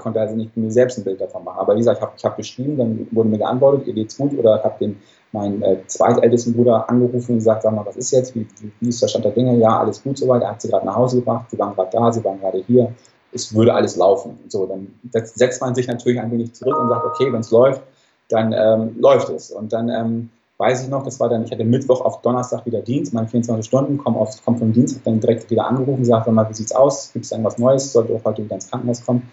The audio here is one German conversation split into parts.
konnte also nicht mir selbst ein Bild davon machen. Aber wie gesagt, ich habe hab geschrieben, dann wurde mir geantwortet, ihr geht's gut, oder ich habe den meinen äh, zweitältesten Bruder angerufen und gesagt, sag mal, was ist jetzt, wie, wie, wie ist der Stand der Dinge? Ja, alles gut soweit, er hat sie gerade nach Hause gebracht, sie waren gerade da, sie waren gerade hier, es würde alles laufen. So, dann setzt man sich natürlich ein wenig zurück und sagt, okay, wenn es läuft, dann ähm, läuft es. Und dann ähm, weiß ich noch, das war dann, ich hatte Mittwoch auf Donnerstag wieder Dienst, meine 24 Stunden, komme komm vom Dienst, habe dann direkt wieder angerufen, gesagt, mal, wie sieht's aus? Gibt es irgendwas Neues? Sollte auch heute wieder ins Krankenhaus kommen?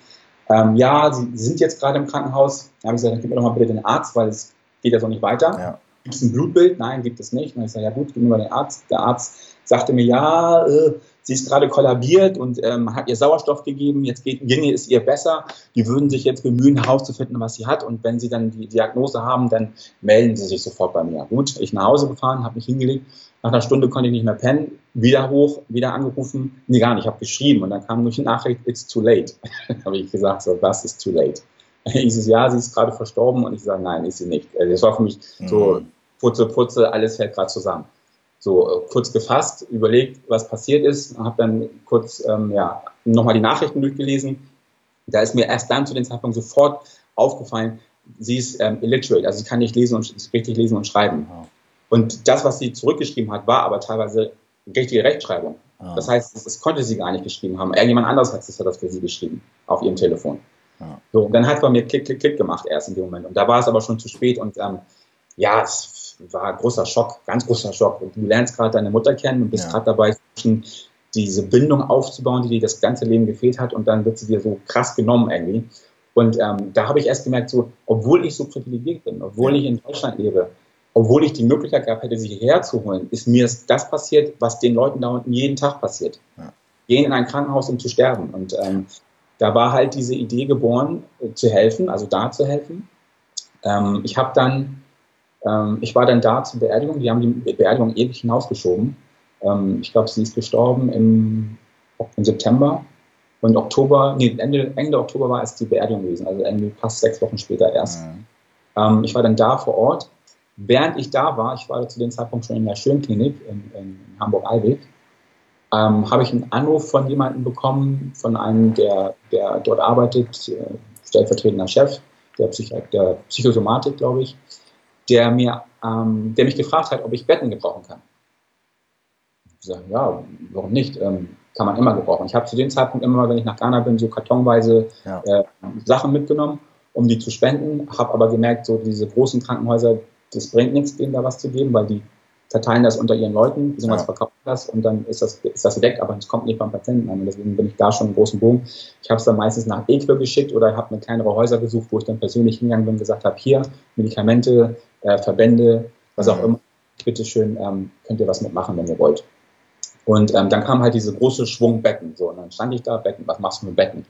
Ähm, ja, Sie sind jetzt gerade im Krankenhaus. Da habe ich gesagt, dann gib mir doch mal bitte den Arzt, weil es geht ja so nicht weiter. Ja. Gibt es ein Blutbild? Nein, gibt es nicht. Und ich sage, ja gut, gib mir mal den Arzt. Der Arzt sagte mir, ja, äh, sie ist gerade kollabiert und ähm, hat ihr Sauerstoff gegeben, jetzt geht, ginge es ihr besser. Die würden sich jetzt bemühen, herauszufinden, was sie hat. Und wenn sie dann die Diagnose haben, dann melden sie sich sofort bei mir. Gut, ich nach Hause gefahren, habe mich hingelegt. Nach einer Stunde konnte ich nicht mehr pennen. Wieder hoch, wieder angerufen. Nee, gar nicht, ich habe geschrieben. Und dann kam durch die Nachricht, it's too late. habe ich gesagt, so, was ist too late? Ich so, ja, sie ist gerade verstorben. Und ich sage, nein, ist sie nicht. Also, das war für mich mhm. so, putze, putze, alles fällt gerade zusammen so äh, kurz gefasst, überlegt, was passiert ist, habe dann kurz ähm, ja, nochmal die Nachrichten durchgelesen. Da ist mir erst dann zu dem Zeitpunkt sofort aufgefallen, sie ist ähm, illiterate, also sie kann nicht lesen und richtig lesen und schreiben. Oh. Und das, was sie zurückgeschrieben hat, war aber teilweise richtige Rechtschreibung. Oh. Das heißt, das, das, konnte sie gar nicht geschrieben haben. Irgendjemand anderes hat das für sie geschrieben auf ihrem Telefon. Oh. So, und dann hat bei mir Klick, Klick, Klick gemacht erst in dem Moment. Und da war es aber schon zu spät und ähm, ja, es war großer Schock, ganz großer Schock. Und du lernst gerade deine Mutter kennen und bist ja. gerade dabei, diese Bindung aufzubauen, die dir das ganze Leben gefehlt hat und dann wird sie dir so krass genommen irgendwie. Und ähm, da habe ich erst gemerkt, so, obwohl ich so privilegiert bin, obwohl ich in Deutschland lebe, obwohl ich die Möglichkeit gehabt hätte, sie hierher zu holen, ist mir das passiert, was den Leuten da unten jeden Tag passiert. Ja. Gehen in ein Krankenhaus, um zu sterben. Und ähm, da war halt diese Idee geboren, äh, zu helfen, also da zu helfen. Ähm, ich habe dann ähm, ich war dann da zur Beerdigung. Die haben die Beerdigung ewig hinausgeschoben. Ähm, ich glaube, sie ist gestorben im, im September. Und Oktober, nee, Ende, Ende Oktober war es die Beerdigung gewesen, also irgendwie fast sechs Wochen später erst. Mhm. Ähm, ich war dann da vor Ort. Während ich da war, ich war zu dem Zeitpunkt schon in der Schönklinik in, in Hamburg-Eilweg, ähm, habe ich einen Anruf von jemandem bekommen, von einem, der, der dort arbeitet, äh, stellvertretender Chef der, Psych der Psychosomatik, glaube ich, der, mir, ähm, der mich gefragt hat, ob ich Betten gebrauchen kann. Ich sage, ja, warum nicht? Ähm, kann man immer gebrauchen. Ich habe zu dem Zeitpunkt immer, wenn ich nach Ghana bin, so kartonweise ja. äh, Sachen mitgenommen, um die zu spenden. Habe aber gemerkt, so diese großen Krankenhäuser, das bringt nichts, denen da was zu geben, weil die verteilen das unter ihren Leuten, beziehungsweise ja. verkaufen das und dann ist das, ist das gedeckt, aber es kommt nicht beim Patienten an. Und deswegen bin ich da schon einen großen Bogen. Ich habe es dann meistens nach Equo geschickt oder habe mir kleinere Häuser gesucht, wo ich dann persönlich hingegangen bin und gesagt habe, hier Medikamente, äh, Verbände, was auch immer, bitteschön, ähm, könnt ihr was mitmachen, wenn ihr wollt. Und ähm, dann kam halt diese große Schwung Betten. So, und dann stand ich da, Betten, was machst du mit Betten?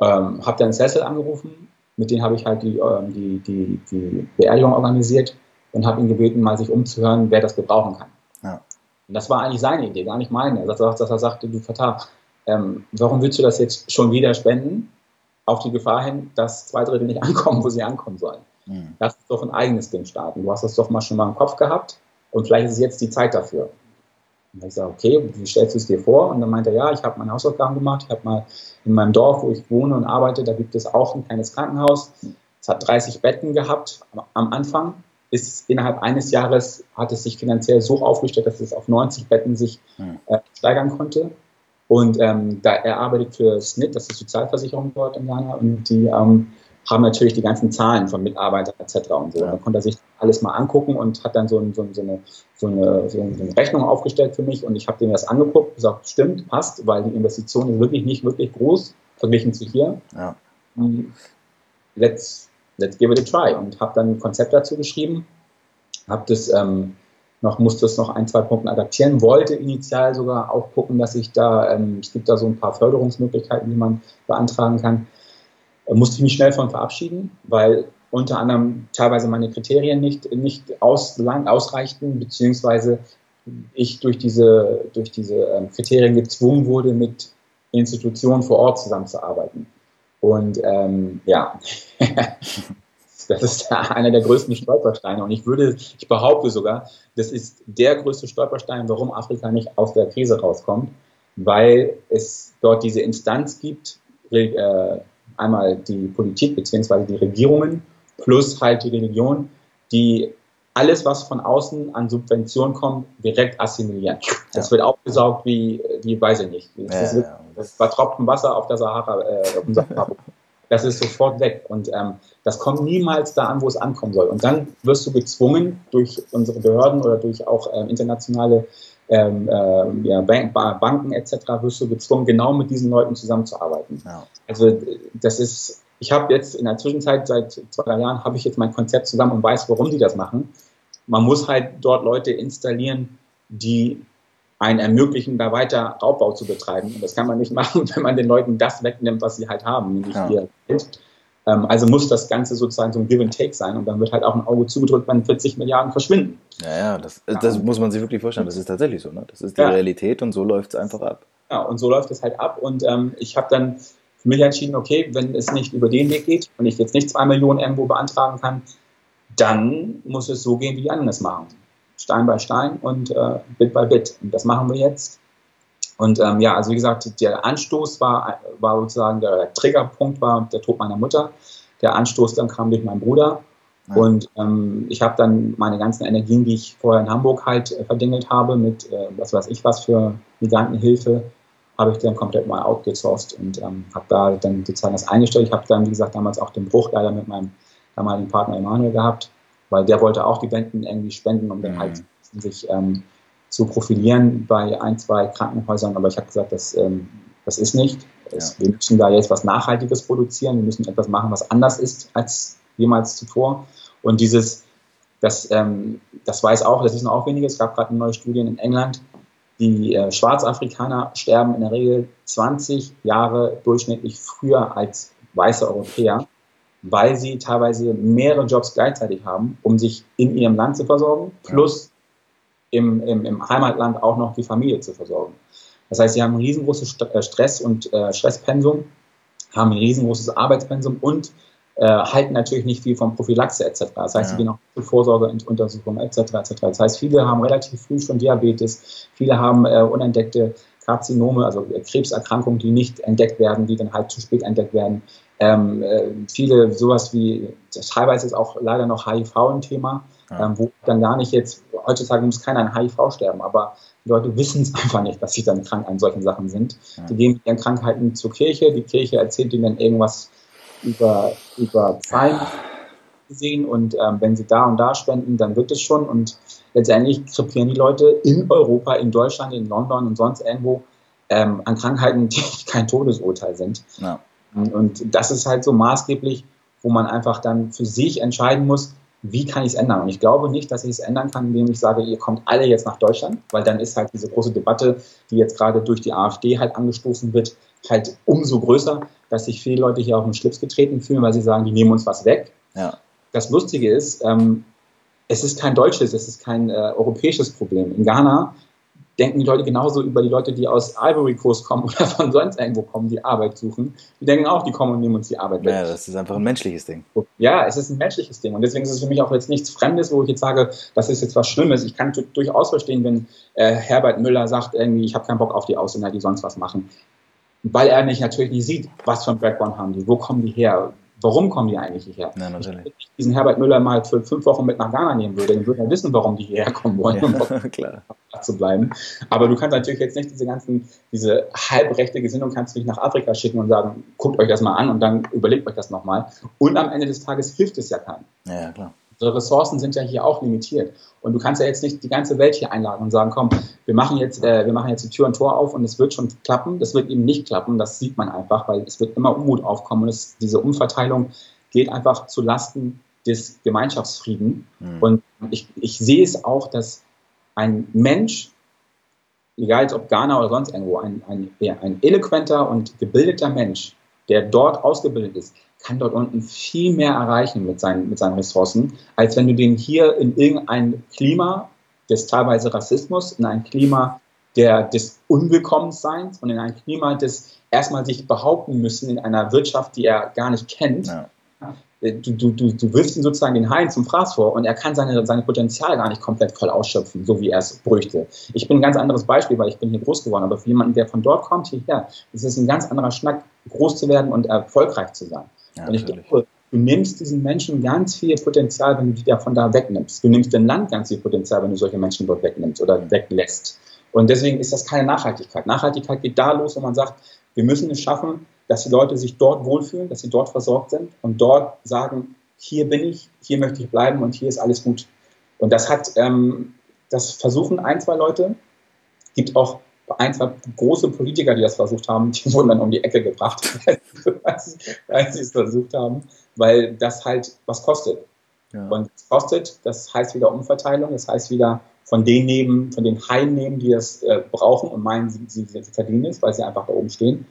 Ähm, habe dann Cecil angerufen, mit denen habe ich halt die, ähm, die, die, die Beerdigung organisiert und habe ihn gebeten, mal sich umzuhören, wer das gebrauchen kann. Ja. Und das war eigentlich seine Idee, gar nicht meine. Er sagt, dass er sagte, du Fatah, ähm, warum willst du das jetzt schon wieder spenden? Auf die Gefahr hin, dass zwei Drittel nicht ankommen, wo sie ankommen sollen. Mhm. Lass uns doch ein eigenes Ding starten. Du hast das doch mal schon mal im Kopf gehabt und vielleicht ist jetzt die Zeit dafür. Und ich sage, okay, wie stellst du es dir vor? Und dann meinte er, ja, ich habe meine Hausaufgaben gemacht. Ich habe mal in meinem Dorf, wo ich wohne und arbeite, da gibt es auch ein kleines Krankenhaus. Es hat 30 Betten gehabt am Anfang ist innerhalb eines Jahres hat es sich finanziell so aufgestellt, dass es auf 90 Betten sich hm. äh, steigern konnte. Und ähm, da er arbeitet für SNIT, das ist die Sozialversicherung dort in Ghana, und die ähm, haben natürlich die ganzen Zahlen von Mitarbeitern etc. und so. Ja. Dann konnte er sich alles mal angucken und hat dann so, ein, so, so, eine, so, eine, so, eine, Rechnung aufgestellt für mich und ich habe dem das angeguckt, gesagt, stimmt, passt, weil die Investition ist wirklich nicht wirklich groß verglichen zu hier. Ja. Let's let's give it a try. Und habe dann ein Konzept dazu geschrieben, habe das ähm, noch, musste das noch ein, zwei Punkte adaptieren, wollte initial sogar auch gucken, dass ich da, ähm, es gibt da so ein paar Förderungsmöglichkeiten, die man beantragen kann. Äh, musste ich mich schnell von verabschieden, weil unter anderem teilweise meine Kriterien nicht, nicht aus, lang, ausreichten, beziehungsweise ich durch diese, durch diese ähm, Kriterien gezwungen wurde, mit Institutionen vor Ort zusammenzuarbeiten. Und ähm, ja, das ist einer der größten Stolpersteine. Und ich würde, ich behaupte sogar, das ist der größte Stolperstein, warum Afrika nicht aus der Krise rauskommt, weil es dort diese Instanz gibt, äh, einmal die Politik bzw. die Regierungen plus halt die Religion, die alles, was von außen an Subventionen kommt, direkt assimilieren. Das ja. wird aufgesaugt wie, wie weiß ich nicht. Das, ja, ist, das war Tropfen Wasser auf der Sahara. Äh, auf dem Sahara. das ist sofort weg. Und ähm, das kommt niemals da an, wo es ankommen soll. Und dann wirst du gezwungen durch unsere Behörden oder durch auch ähm, internationale ähm, äh, ja, Bank, Banken etc. wirst du gezwungen, genau mit diesen Leuten zusammenzuarbeiten. Ja. Also das ist, ich habe jetzt in der Zwischenzeit seit zwei, drei Jahren habe ich jetzt mein Konzept zusammen und weiß, warum die das machen. Man muss halt dort Leute installieren, die einen ermöglichen, da weiter Raubbau zu betreiben. Und das kann man nicht machen, wenn man den Leuten das wegnimmt, was sie halt haben, nämlich ja. ihr Geld. Ähm, also muss das Ganze sozusagen so ein Give and Take sein und dann wird halt auch ein Auge zugedrückt, wenn 40 Milliarden verschwinden. Ja, ja, das, das muss man sich wirklich vorstellen. Das ist tatsächlich so. Ne? Das ist die ja. Realität und so läuft es einfach ab. Ja, und so läuft es halt ab. Und ähm, ich habe dann mich entschieden, okay, wenn es nicht über den Weg geht und ich jetzt nicht zwei Millionen irgendwo beantragen kann, dann muss es so gehen, wie die anderen es machen. Stein bei Stein und äh, Bit by Bit. Und das machen wir jetzt. Und ähm, ja, also wie gesagt, der Anstoß war, war sozusagen, der Triggerpunkt war der Tod meiner Mutter. Der Anstoß dann kam durch meinen Bruder. Ja. Und ähm, ich habe dann meine ganzen Energien, die ich vorher in Hamburg halt äh, verdingelt habe, mit äh, was weiß ich was für Migrantenhilfe, habe ich dann komplett mal outgesourced und ähm, habe da dann sozusagen das eingestellt. Ich habe dann, wie gesagt, damals auch den Bruch leider mit meinem damaligen Partner Emanuel gehabt, weil der wollte auch die Bänden irgendwie spenden, um dann mhm. halt sich ähm, zu profilieren bei ein, zwei Krankenhäusern. Aber ich habe gesagt, das, ähm, das ist nicht. Ja. Wir müssen da jetzt was Nachhaltiges produzieren. Wir müssen etwas machen, was anders ist als jemals zuvor. Und dieses, das, ähm, das weiß auch, das ist noch auch weniger. Es gab gerade neue Studien in England. Die äh, Schwarzafrikaner sterben in der Regel 20 Jahre durchschnittlich früher als weiße Europäer weil sie teilweise mehrere Jobs gleichzeitig haben, um sich in ihrem Land zu versorgen, plus im, im, im Heimatland auch noch die Familie zu versorgen. Das heißt, sie haben ein riesengroßes äh, Stress- und äh, Stresspensum, haben ein riesengroßes Arbeitspensum und äh, halten natürlich nicht viel von Prophylaxe etc. Das heißt, ja. sie gehen auch zu Vorsorgeuntersuchungen etc. etc. Das heißt, viele haben relativ früh schon Diabetes, viele haben äh, unentdeckte Karzinome, also Krebserkrankungen, die nicht entdeckt werden, die dann halt zu spät entdeckt werden. Ähm, äh, viele sowas wie, teilweise ist auch leider noch HIV ein Thema, ja. ähm, wo dann gar nicht jetzt, heutzutage muss keiner an HIV sterben, aber die Leute wissen es einfach nicht, dass sie dann krank an solchen Sachen sind. Ja. Die gehen mit ihren Krankheiten zur Kirche, die Kirche erzählt ihnen dann irgendwas über, über Zahlen gesehen und ähm, wenn sie da und da spenden, dann wird es schon und letztendlich krepieren die Leute in Europa, in Deutschland, in London und sonst irgendwo ähm, an Krankheiten, die kein Todesurteil sind. Ja. Und das ist halt so maßgeblich, wo man einfach dann für sich entscheiden muss, wie kann ich es ändern? Und ich glaube nicht, dass ich es ändern kann, indem ich sage, ihr kommt alle jetzt nach Deutschland, weil dann ist halt diese große Debatte, die jetzt gerade durch die AfD halt angestoßen wird, halt umso größer, dass sich viele Leute hier auf den Schlips getreten fühlen, weil sie sagen, die nehmen uns was weg. Ja. Das Lustige ist, ähm, es ist kein deutsches, es ist kein äh, europäisches Problem. In Ghana denken die Leute genauso über die Leute, die aus Ivory Coast kommen oder von sonst irgendwo kommen, die Arbeit suchen. Die denken auch, die kommen und nehmen uns die Arbeit weg. Ja, das ist einfach ein menschliches Ding. Ja, es ist ein menschliches Ding. Und deswegen ist es für mich auch jetzt nichts Fremdes, wo ich jetzt sage, das ist jetzt was Schlimmes. Ich kann durchaus verstehen, wenn äh, Herbert Müller sagt, irgendwie, ich habe keinen Bock auf die Ausländer, die sonst was machen. Weil er nicht natürlich nicht sieht, was für ein Background haben die, wo kommen die her, warum kommen die eigentlich hierher? Ja, natürlich. Wenn ich diesen Herbert Müller mal für fünf Wochen mit nach Ghana nehmen würde, dann würde er wissen, warum die hierher kommen wollen, ja, um klar. zu bleiben. Aber du kannst natürlich jetzt nicht diese ganzen, diese halbrechte Gesinnung kannst du nicht nach Afrika schicken und sagen, guckt euch das mal an und dann überlegt euch das nochmal. Und am Ende des Tages hilft es ja keinem. Ja, klar. Unsere Ressourcen sind ja hier auch limitiert. Und du kannst ja jetzt nicht die ganze Welt hier einladen und sagen, komm, wir machen jetzt, äh, wir machen jetzt die Tür und Tor auf und es wird schon klappen. Das wird eben nicht klappen. Das sieht man einfach, weil es wird immer Unmut aufkommen und es, diese Umverteilung geht einfach zu Lasten des Gemeinschaftsfrieden. Mhm. Und ich, ich sehe es auch, dass ein Mensch, egal ob Ghana oder sonst irgendwo, ein, ein, ein eloquenter und gebildeter Mensch, der dort ausgebildet ist, kann dort unten viel mehr erreichen mit seinen, mit seinen Ressourcen, als wenn du den hier in irgendein Klima des teilweise Rassismus, in ein Klima der, des Unwillkommensseins und in ein Klima des erstmal sich behaupten müssen in einer Wirtschaft, die er gar nicht kennt, ja. äh, du, du, du, du wirfst ihm sozusagen den Hain zum Fraß vor und er kann seine, seine Potenzial gar nicht komplett voll ausschöpfen, so wie er es bräuchte. Ich bin ein ganz anderes Beispiel, weil ich bin hier groß geworden, aber für jemanden, der von dort kommt, hierher, ist es ein ganz anderer Schnack, groß zu werden und erfolgreich zu sein. Ja, und ich glaube, du nimmst diesen Menschen ganz viel Potenzial, wenn du die davon da wegnimmst. Du nimmst dem Land ganz viel Potenzial, wenn du solche Menschen dort wegnimmst oder weglässt. Und deswegen ist das keine Nachhaltigkeit. Nachhaltigkeit geht da los, wo man sagt, wir müssen es schaffen, dass die Leute sich dort wohlfühlen, dass sie dort versorgt sind und dort sagen, hier bin ich, hier möchte ich bleiben und hier ist alles gut. Und das hat, ähm, das versuchen ein, zwei Leute. Gibt auch ein, zwei große Politiker, die das versucht haben, die wurden dann um die Ecke gebracht, als, als sie es versucht haben, weil das halt was kostet. Ja. Und es kostet, das heißt wieder Umverteilung, das heißt wieder von den nehmen, von den Haien nehmen, die das äh, brauchen und meinen, sie, sie, sie verdienen es, weil sie einfach da oben stehen.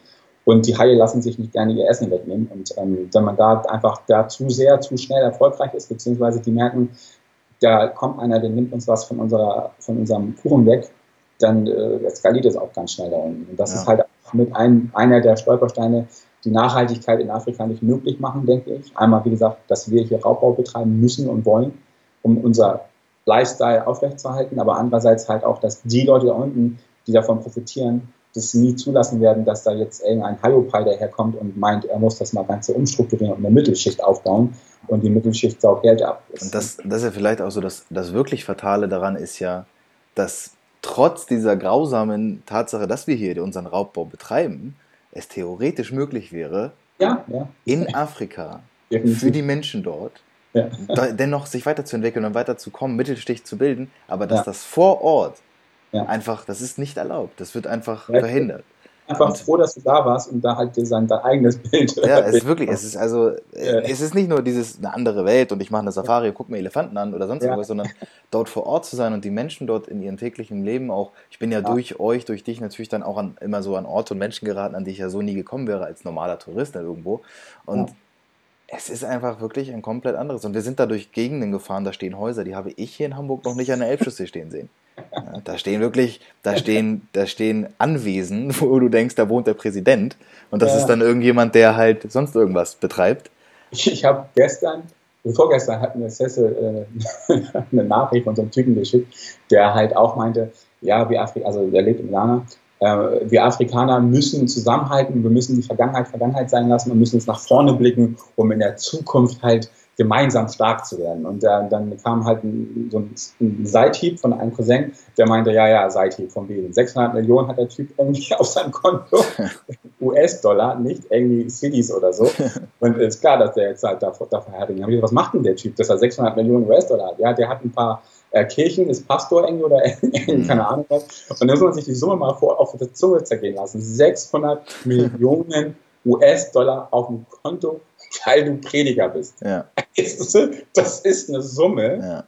Und die Haie lassen sich nicht gerne ihr Essen wegnehmen. Und ähm, wenn man da einfach da zu sehr, zu schnell erfolgreich ist, beziehungsweise die merken, da kommt einer, der nimmt uns was von, unserer, von unserem Kuchen weg, dann äh, skaliert es auch ganz schnell da unten. Und das ja. ist halt mit ein, einer der Stolpersteine, die Nachhaltigkeit in Afrika nicht möglich machen, denke ich. Einmal, wie gesagt, dass wir hier Raubbau betreiben müssen und wollen, um unser Lifestyle aufrechtzuerhalten, aber andererseits halt auch, dass die Leute da unten, die davon profitieren, das nie zulassen werden, dass da jetzt irgendein Hyopai daherkommt und meint, er muss das mal ganz umstrukturieren und eine Mittelschicht aufbauen und die Mittelschicht saugt Geld ab. Und das, das ist ja vielleicht auch so, dass das wirklich Fatale daran ist ja, dass trotz dieser grausamen Tatsache, dass wir hier unseren Raubbau betreiben, es theoretisch möglich wäre, ja, ja. in Afrika für die Menschen dort dennoch sich weiterzuentwickeln und weiterzukommen, Mittelstich zu bilden, aber dass das vor Ort. Einfach, das ist nicht erlaubt. Das wird einfach verhindert. Einfach und, froh, dass du da warst und da halt dein, dein eigenes Bild. Ja, es ist wirklich, es ist also, ja. es ist nicht nur dieses eine andere Welt und ich mache eine Safari, gucke mir Elefanten an oder sonst ja. irgendwas, sondern dort vor Ort zu sein und die Menschen dort in ihrem täglichen Leben auch, ich bin ja, durch euch, durch dich natürlich dann auch an, immer so an Orte und Menschen geraten, an die ich ja so nie gekommen wäre als normaler Tourist irgendwo. Und es ist einfach wirklich ein komplett anderes. Und wir sind da durch Gegenden gefahren, da stehen Häuser, die habe ich hier in Hamburg noch nicht an der Elbchaussee stehen sehen. Ja, da stehen wirklich, da stehen, da stehen Anwesen, wo du denkst, da wohnt der Präsident. Und das ja. ist dann irgendjemand, der halt sonst irgendwas betreibt. Ich, ich habe gestern, vorgestern hat mir Cecil äh, eine Nachricht von so einem Typen geschickt, der halt auch meinte, ja, wir Afrika, also der lebt in Ghana, äh, wir Afrikaner müssen zusammenhalten, wir müssen die Vergangenheit Vergangenheit sein lassen und müssen uns nach vorne blicken, um in der Zukunft halt gemeinsam stark zu werden. Und äh, dann kam halt ein, so ein, ein Seithieb von einem Cousin, der meinte, ja, ja, Seithieb von wegen. 600 Millionen hat der Typ irgendwie auf seinem Konto. US-Dollar, nicht irgendwie Cities oder so. Und ist klar, dass der jetzt halt davor, davor herringt. Was macht denn der Typ, dass er 600 Millionen US-Dollar hat? Ja, der hat ein paar äh, Kirchen, ist Pastor irgendwie oder irgendwie, keine Ahnung was. Und dann muss man sich die Summe mal vor auf der Zunge zergehen lassen. 600 Millionen US-Dollar auf dem Konto weil du Prediger bist. Ja. Das ist eine Summe. Ja.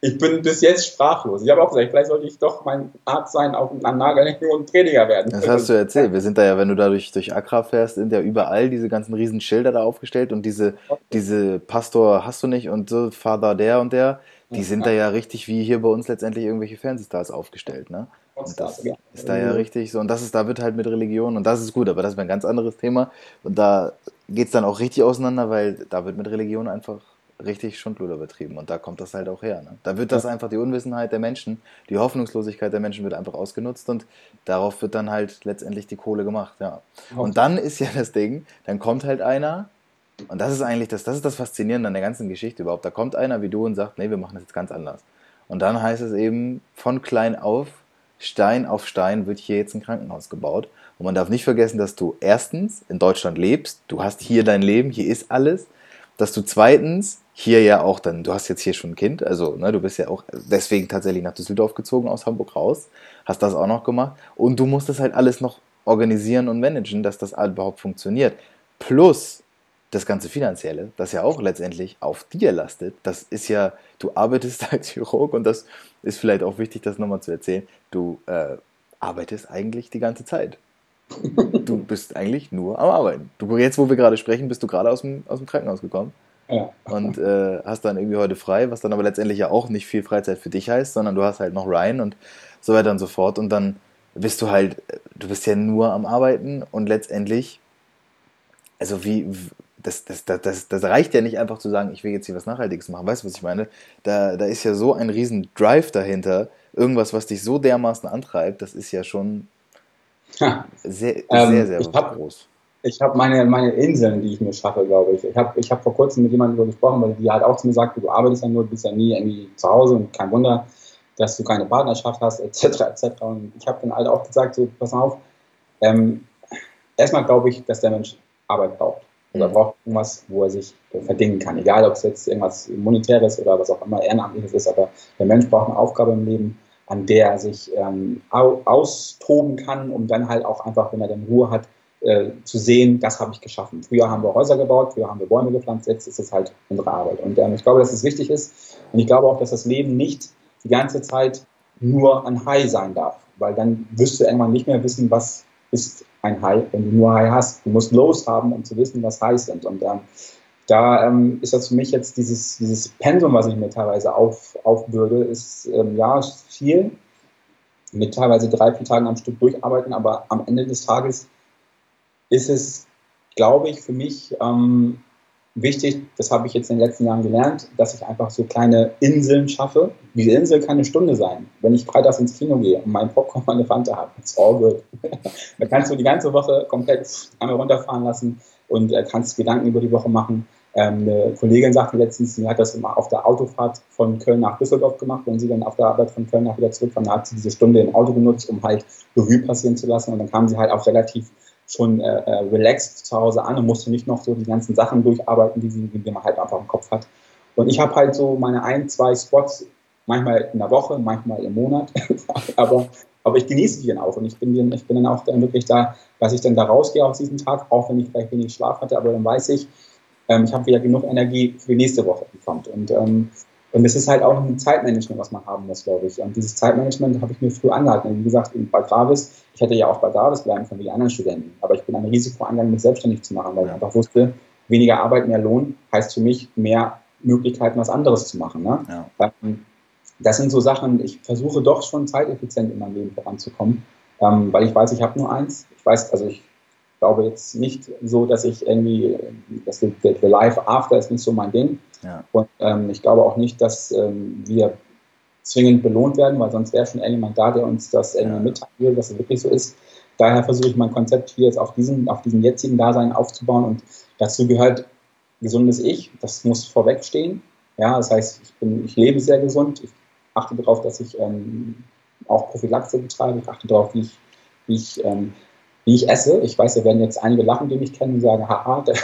Ich bin bis jetzt sprachlos. Ich habe auch gesagt, vielleicht sollte ich doch mein Arzt sein, auf einem Nagelhängen und Prediger werden. Das hast du erzählt. Wir sind da ja, wenn du da durch, durch Accra fährst, sind ja überall diese ganzen riesen Schilder da aufgestellt und diese, diese Pastor hast du nicht und so, Vater der und der, die sind da ja richtig wie hier bei uns letztendlich irgendwelche Fernsehstars aufgestellt, ne? Und das ist da ja richtig so. Und das ist, da wird halt mit Religion, und das ist gut, aber das ist ein ganz anderes Thema. Und da geht es dann auch richtig auseinander, weil da wird mit Religion einfach richtig Schundluder betrieben. Und da kommt das halt auch her. Ne? Da wird das einfach die Unwissenheit der Menschen, die Hoffnungslosigkeit der Menschen wird einfach ausgenutzt und darauf wird dann halt letztendlich die Kohle gemacht. Ja. Und dann ist ja das Ding, dann kommt halt einer, und das ist eigentlich das, das ist das Faszinierende an der ganzen Geschichte überhaupt. Da kommt einer wie du und sagt, nee, wir machen das jetzt ganz anders. Und dann heißt es eben, von klein auf, Stein auf Stein wird hier jetzt ein Krankenhaus gebaut. Und man darf nicht vergessen, dass du erstens in Deutschland lebst, du hast hier dein Leben, hier ist alles, dass du zweitens hier ja auch dann, du hast jetzt hier schon ein Kind, also ne, du bist ja auch deswegen tatsächlich nach Düsseldorf gezogen aus Hamburg raus, hast das auch noch gemacht und du musst das halt alles noch organisieren und managen, dass das überhaupt funktioniert. Plus das ganze Finanzielle, das ja auch letztendlich auf dir lastet, das ist ja, du arbeitest als Chirurg und das ist vielleicht auch wichtig, das nochmal zu erzählen, du äh, arbeitest eigentlich die ganze Zeit. Du bist eigentlich nur am Arbeiten. Du, jetzt, wo wir gerade sprechen, bist du gerade aus dem, aus dem Krankenhaus gekommen. Ja. Und äh, hast dann irgendwie heute frei, was dann aber letztendlich ja auch nicht viel Freizeit für dich heißt, sondern du hast halt noch Ryan und so weiter und so fort. Und dann bist du halt, du bist ja nur am Arbeiten und letztendlich, also wie, das, das, das, das, reicht ja nicht einfach zu sagen, ich will jetzt hier was Nachhaltiges machen. Weißt du, was ich meine? Da, da ist ja so ein riesen Drive dahinter. Irgendwas, was dich so dermaßen antreibt, das ist ja schon Ja. sehr, Ähm, sehr, sehr ich hab- groß. Ich habe meine, meine Inseln, die ich mir schaffe, glaube ich. Ich habe ich hab vor kurzem mit jemandem darüber gesprochen, weil die halt auch zu mir sagte, du arbeitest ja nur, du bist ja nie irgendwie zu Hause und kein Wunder, dass du keine Partnerschaft hast, etc. etc. Und ich habe dann halt auch gesagt, so, pass auf, ähm, erstmal glaube ich, dass der Mensch Arbeit braucht. Also er braucht irgendwas, wo er sich verdienen kann. Egal, ob es jetzt irgendwas Monetäres oder was auch immer Ehrenamtliches ist, aber der Mensch braucht eine Aufgabe im Leben, an der er sich ähm, au austoben kann, um dann halt auch einfach, wenn er dann Ruhe hat, äh, zu sehen, das habe ich geschaffen. Früher haben wir Häuser gebaut, früher haben wir Bäume gepflanzt, jetzt ist es halt unsere Arbeit. Und ähm, ich glaube, dass es wichtig ist. Und ich glaube auch, dass das Leben nicht die ganze Zeit nur ein High sein darf, weil dann wirst du irgendwann nicht mehr wissen, was ist ein High, wenn du nur High hast. Du musst Lows haben, um zu wissen, was Highs sind. Und ähm, da ähm, ist das für mich jetzt dieses, dieses Pensum, was ich mir teilweise auf, aufbürde, ist ähm, ja viel, mit teilweise drei, vier Tagen am Stück durcharbeiten, aber am Ende des Tages ist es, glaube ich, für mich ähm, wichtig, das habe ich jetzt in den letzten Jahren gelernt, dass ich einfach so kleine Inseln schaffe. Diese Insel kann eine Stunde sein. Wenn ich freitags ins Kino gehe und meinen Popcorn meine Fanta habe, it's all good. da kannst du die ganze Woche komplett einmal runterfahren lassen und äh, kannst Gedanken über die Woche machen. Ähm, eine Kollegin sagte letztens, sie hat das immer auf der Autofahrt von Köln nach Düsseldorf gemacht. Wenn sie dann auf der Arbeit von Köln nach wieder zurückkam, dann hat sie diese Stunde im Auto genutzt, um halt Revue passieren zu lassen. Und dann kam sie halt auch relativ schon äh, äh, relaxed zu Hause an und musste nicht noch so die ganzen Sachen durcharbeiten, die, sie, die man halt einfach im Kopf hat. Und ich habe halt so meine ein, zwei Spots, manchmal in der Woche, manchmal im Monat, aber, aber ich genieße die dann auch und ich bin, ich bin dann auch dann wirklich da, dass ich dann da rausgehe aus diesem Tag, auch wenn ich vielleicht wenig Schlaf hatte, aber dann weiß ich, ähm, ich habe wieder genug Energie für die nächste Woche, die kommt. Und, ähm, und es ist halt auch ein Zeitmanagement, was man haben muss, glaube ich. Und dieses Zeitmanagement habe ich mir früh angehalten. Wie gesagt, bei Gravis, ich hätte ja auch bei Gravis bleiben können wie die anderen Studenten. Aber ich bin ein Risiko eingegangen, mich selbstständig zu machen, weil ich einfach wusste, weniger Arbeit, mehr Lohn heißt für mich mehr Möglichkeiten, was anderes zu machen. Ne? Ja. Ähm, Das sind so Sachen, ich versuche doch schon zeiteffizient in meinem Leben voranzukommen, ähm, weil ich weiß, ich habe nur eins. Ich weiß, also ich glaube jetzt nicht so, dass ich irgendwie, the, the, the Life After ist nicht so mein Ding. Ja. Und ähm, ich glaube auch nicht, dass ähm, wir zwingend belohnt werden, weil sonst wäre schon irgendjemand da, der uns das irgendwie mitteilen will, dass es wirklich so ist. Daher versuche ich mein Konzept hier jetzt auf diesem, auf diesem jetzigen Dasein aufzubauen und dazu gehört gesundes Ich, das muss vorweg stehen. Ja, das heißt, ich, bin, ich lebe sehr gesund, ich achte darauf, dass ich ähm, auch Prophylaxe betreibe, ich achte darauf, wie ich, wie ich ähm, wie ich esse. Ich weiß, da werden jetzt einige lachen, die mich kennen und sagen, haha, der,